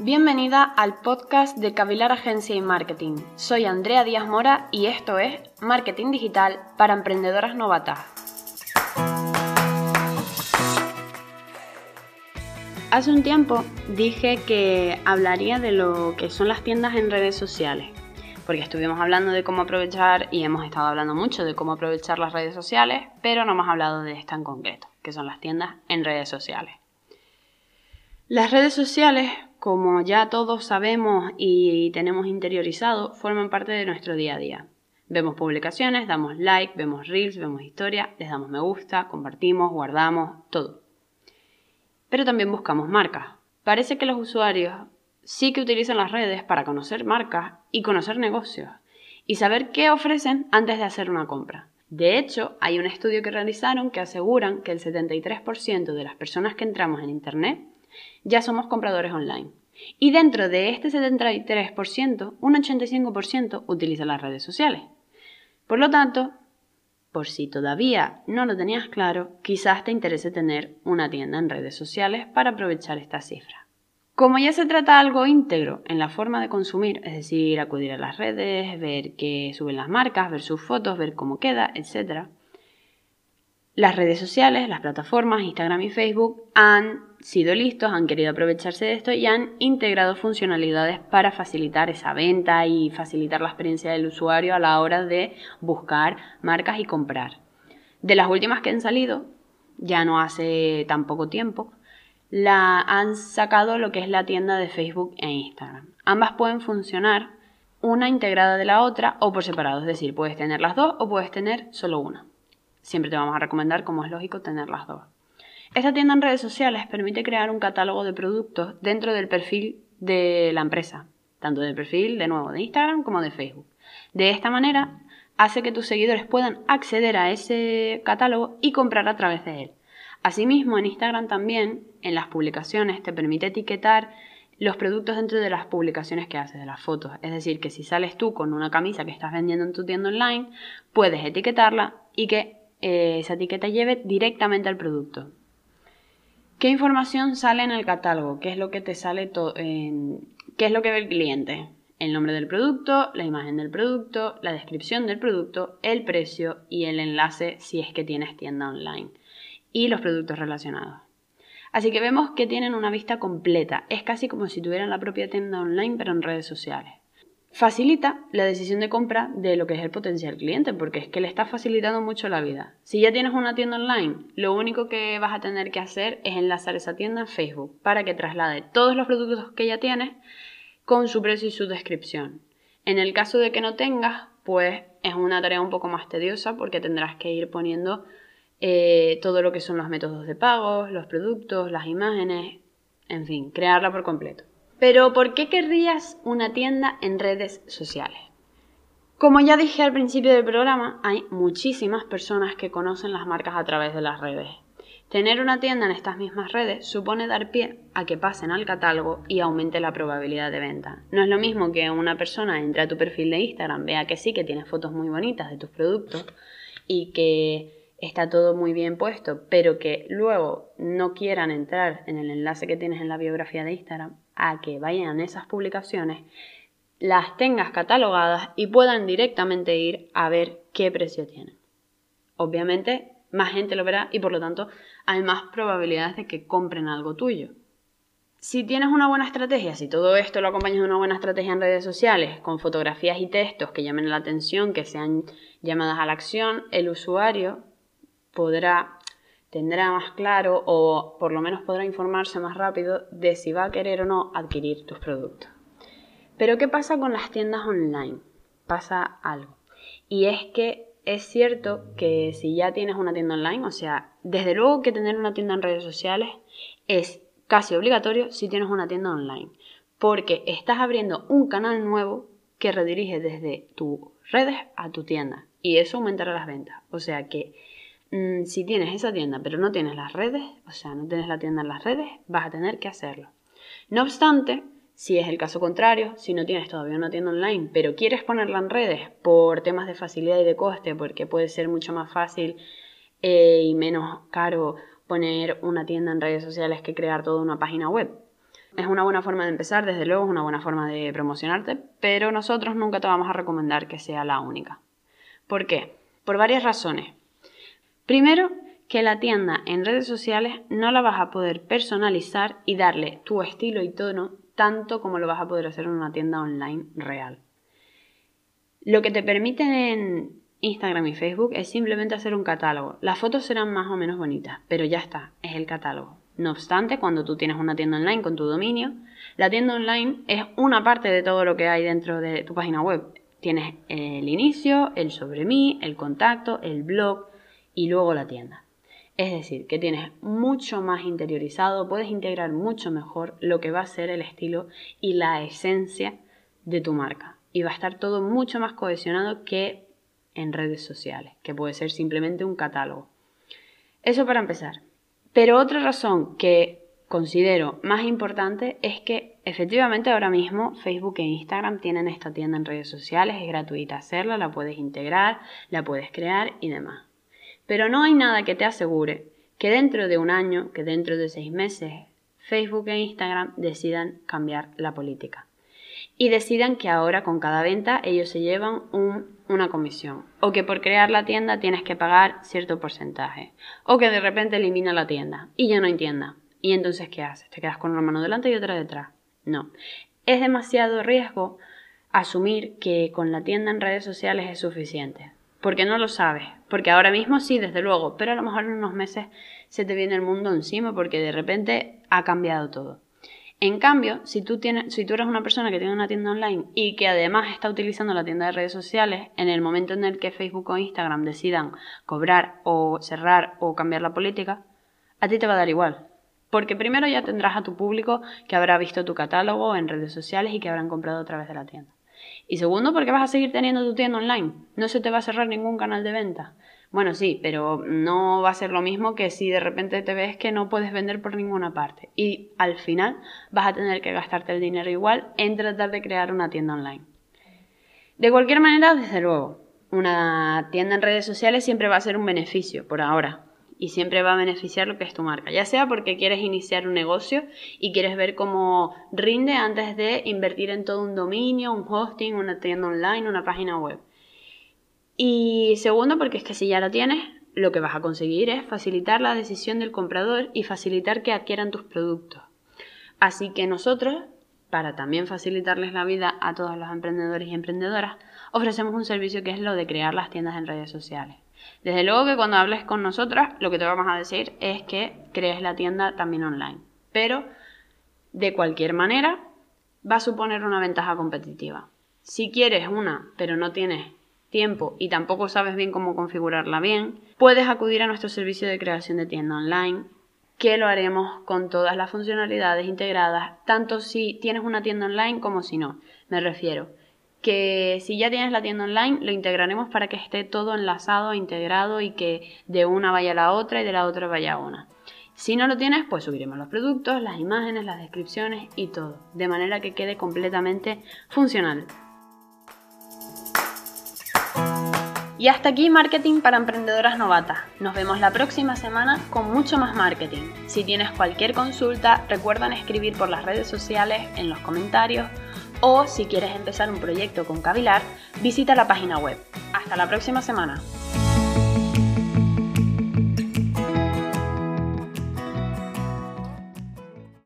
Bienvenida al podcast de Cavilar Agencia y Marketing. Soy Andrea Díaz Mora y esto es Marketing Digital para Emprendedoras Novatas. Hace un tiempo dije que hablaría de lo que son las tiendas en redes sociales, porque estuvimos hablando de cómo aprovechar y hemos estado hablando mucho de cómo aprovechar las redes sociales, pero no hemos hablado de esta en concreto, que son las tiendas en redes sociales. Las redes sociales como ya todos sabemos y tenemos interiorizado, forman parte de nuestro día a día. Vemos publicaciones, damos like, vemos reels, vemos historia, les damos me gusta, compartimos, guardamos, todo. Pero también buscamos marcas. Parece que los usuarios sí que utilizan las redes para conocer marcas y conocer negocios y saber qué ofrecen antes de hacer una compra. De hecho, hay un estudio que realizaron que aseguran que el 73% de las personas que entramos en Internet ya somos compradores online. Y dentro de este 73%, un 85% utiliza las redes sociales. Por lo tanto, por si todavía no lo tenías claro, quizás te interese tener una tienda en redes sociales para aprovechar esta cifra. Como ya se trata de algo íntegro en la forma de consumir, es decir, acudir a las redes, ver qué suben las marcas, ver sus fotos, ver cómo queda, etc., las redes sociales, las plataformas, Instagram y Facebook, han sido listos, han querido aprovecharse de esto y han integrado funcionalidades para facilitar esa venta y facilitar la experiencia del usuario a la hora de buscar marcas y comprar. De las últimas que han salido, ya no hace tan poco tiempo, la han sacado lo que es la tienda de Facebook e Instagram. Ambas pueden funcionar una integrada de la otra o por separado, es decir, puedes tener las dos o puedes tener solo una siempre te vamos a recomendar, como es lógico, tener las dos. Esta tienda en redes sociales permite crear un catálogo de productos dentro del perfil de la empresa, tanto del perfil, de nuevo, de Instagram como de Facebook. De esta manera, hace que tus seguidores puedan acceder a ese catálogo y comprar a través de él. Asimismo, en Instagram también, en las publicaciones, te permite etiquetar los productos dentro de las publicaciones que haces, de las fotos. Es decir, que si sales tú con una camisa que estás vendiendo en tu tienda online, puedes etiquetarla y que eh, esa etiqueta lleve directamente al producto. ¿Qué información sale en el catálogo? ¿Qué es lo que te sale en... ¿Qué es lo que ve el cliente? El nombre del producto, la imagen del producto, la descripción del producto, el precio y el enlace si es que tienes tienda online y los productos relacionados. Así que vemos que tienen una vista completa. Es casi como si tuvieran la propia tienda online pero en redes sociales facilita la decisión de compra de lo que es el potencial cliente, porque es que le está facilitando mucho la vida. Si ya tienes una tienda online, lo único que vas a tener que hacer es enlazar esa tienda en Facebook para que traslade todos los productos que ya tienes con su precio y su descripción. En el caso de que no tengas, pues es una tarea un poco más tediosa porque tendrás que ir poniendo eh, todo lo que son los métodos de pago, los productos, las imágenes, en fin, crearla por completo. Pero ¿por qué querrías una tienda en redes sociales? Como ya dije al principio del programa, hay muchísimas personas que conocen las marcas a través de las redes. Tener una tienda en estas mismas redes supone dar pie a que pasen al catálogo y aumente la probabilidad de venta. No es lo mismo que una persona entre a tu perfil de Instagram, vea que sí, que tienes fotos muy bonitas de tus productos y que está todo muy bien puesto, pero que luego no quieran entrar en el enlace que tienes en la biografía de Instagram a que vayan esas publicaciones, las tengas catalogadas y puedan directamente ir a ver qué precio tienen. Obviamente, más gente lo verá y por lo tanto hay más probabilidades de que compren algo tuyo. Si tienes una buena estrategia, si todo esto lo acompañas de una buena estrategia en redes sociales, con fotografías y textos que llamen la atención, que sean llamadas a la acción, el usuario podrá tendrá más claro o por lo menos podrá informarse más rápido de si va a querer o no adquirir tus productos. Pero ¿qué pasa con las tiendas online? Pasa algo. Y es que es cierto que si ya tienes una tienda online, o sea, desde luego que tener una tienda en redes sociales es casi obligatorio si tienes una tienda online, porque estás abriendo un canal nuevo que redirige desde tus redes a tu tienda y eso aumentará las ventas. O sea que Mm, si tienes esa tienda pero no tienes las redes, o sea, no tienes la tienda en las redes, vas a tener que hacerlo. No obstante, si es el caso contrario, si no tienes todavía una tienda online, pero quieres ponerla en redes por temas de facilidad y de coste, porque puede ser mucho más fácil eh, y menos caro poner una tienda en redes sociales que crear toda una página web. Es una buena forma de empezar, desde luego es una buena forma de promocionarte, pero nosotros nunca te vamos a recomendar que sea la única. ¿Por qué? Por varias razones. Primero, que la tienda en redes sociales no la vas a poder personalizar y darle tu estilo y tono tanto como lo vas a poder hacer en una tienda online real. Lo que te permiten en Instagram y Facebook es simplemente hacer un catálogo. Las fotos serán más o menos bonitas, pero ya está, es el catálogo. No obstante, cuando tú tienes una tienda online con tu dominio, la tienda online es una parte de todo lo que hay dentro de tu página web. Tienes el inicio, el sobre mí, el contacto, el blog y luego la tienda. Es decir, que tienes mucho más interiorizado, puedes integrar mucho mejor lo que va a ser el estilo y la esencia de tu marca. Y va a estar todo mucho más cohesionado que en redes sociales, que puede ser simplemente un catálogo. Eso para empezar. Pero otra razón que considero más importante es que efectivamente ahora mismo Facebook e Instagram tienen esta tienda en redes sociales, es gratuita hacerla, la puedes integrar, la puedes crear y demás. Pero no hay nada que te asegure que dentro de un año, que dentro de seis meses, Facebook e Instagram decidan cambiar la política. Y decidan que ahora con cada venta ellos se llevan una comisión. O que por crear la tienda tienes que pagar cierto porcentaje. O que de repente elimina la tienda y ya no hay tienda. ¿Y entonces qué haces? ¿Te quedas con una mano delante y otra detrás? No. Es demasiado riesgo asumir que con la tienda en redes sociales es suficiente porque no lo sabes. Porque ahora mismo sí, desde luego, pero a lo mejor en unos meses se te viene el mundo encima porque de repente ha cambiado todo. En cambio, si tú, tienes, si tú eres una persona que tiene una tienda online y que además está utilizando la tienda de redes sociales, en el momento en el que Facebook o Instagram decidan cobrar o cerrar o cambiar la política, a ti te va a dar igual. Porque primero ya tendrás a tu público que habrá visto tu catálogo en redes sociales y que habrán comprado a través de la tienda. Y segundo, porque vas a seguir teniendo tu tienda online. No se te va a cerrar ningún canal de venta. Bueno, sí, pero no va a ser lo mismo que si de repente te ves que no puedes vender por ninguna parte. Y al final vas a tener que gastarte el dinero igual en tratar de crear una tienda online. De cualquier manera, desde luego, una tienda en redes sociales siempre va a ser un beneficio por ahora y siempre va a beneficiar lo que es tu marca, ya sea porque quieres iniciar un negocio y quieres ver cómo rinde antes de invertir en todo un dominio, un hosting, una tienda online, una página web. Y segundo, porque es que si ya lo tienes, lo que vas a conseguir es facilitar la decisión del comprador y facilitar que adquieran tus productos. Así que nosotros, para también facilitarles la vida a todos los emprendedores y emprendedoras, ofrecemos un servicio que es lo de crear las tiendas en redes sociales. Desde luego que cuando hables con nosotras, lo que te vamos a decir es que crees la tienda también online. Pero, de cualquier manera, va a suponer una ventaja competitiva. Si quieres una, pero no tienes tiempo y tampoco sabes bien cómo configurarla bien, puedes acudir a nuestro servicio de creación de tienda online, que lo haremos con todas las funcionalidades integradas, tanto si tienes una tienda online como si no. Me refiero, que si ya tienes la tienda online, lo integraremos para que esté todo enlazado, integrado y que de una vaya a la otra y de la otra vaya a una. Si no lo tienes, pues subiremos los productos, las imágenes, las descripciones y todo, de manera que quede completamente funcional. Y hasta aquí Marketing para Emprendedoras Novatas. Nos vemos la próxima semana con mucho más marketing. Si tienes cualquier consulta, recuerdan escribir por las redes sociales, en los comentarios o si quieres empezar un proyecto con Cavilar, visita la página web. Hasta la próxima semana.